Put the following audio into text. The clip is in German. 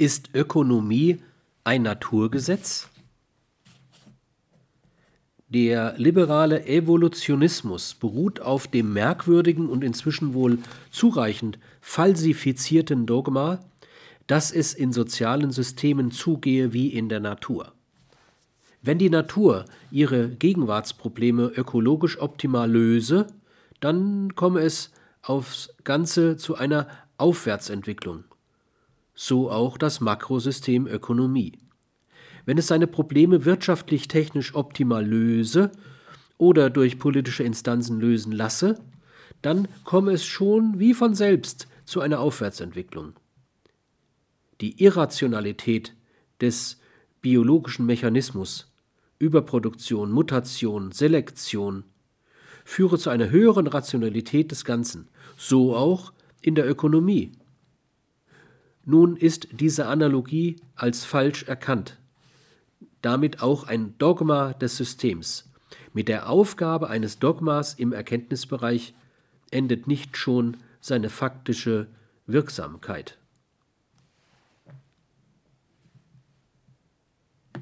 Ist Ökonomie ein Naturgesetz? Der liberale Evolutionismus beruht auf dem merkwürdigen und inzwischen wohl zureichend falsifizierten Dogma, dass es in sozialen Systemen zugehe wie in der Natur. Wenn die Natur ihre Gegenwartsprobleme ökologisch optimal löse, dann komme es aufs Ganze zu einer Aufwärtsentwicklung. So auch das Makrosystem Ökonomie. Wenn es seine Probleme wirtschaftlich technisch optimal löse oder durch politische Instanzen lösen lasse, dann komme es schon wie von selbst zu einer Aufwärtsentwicklung. Die Irrationalität des biologischen Mechanismus, Überproduktion, Mutation, Selektion, führe zu einer höheren Rationalität des Ganzen, so auch in der Ökonomie. Nun ist diese Analogie als falsch erkannt damit auch ein Dogma des Systems. Mit der Aufgabe eines Dogmas im Erkenntnisbereich endet nicht schon seine faktische Wirksamkeit.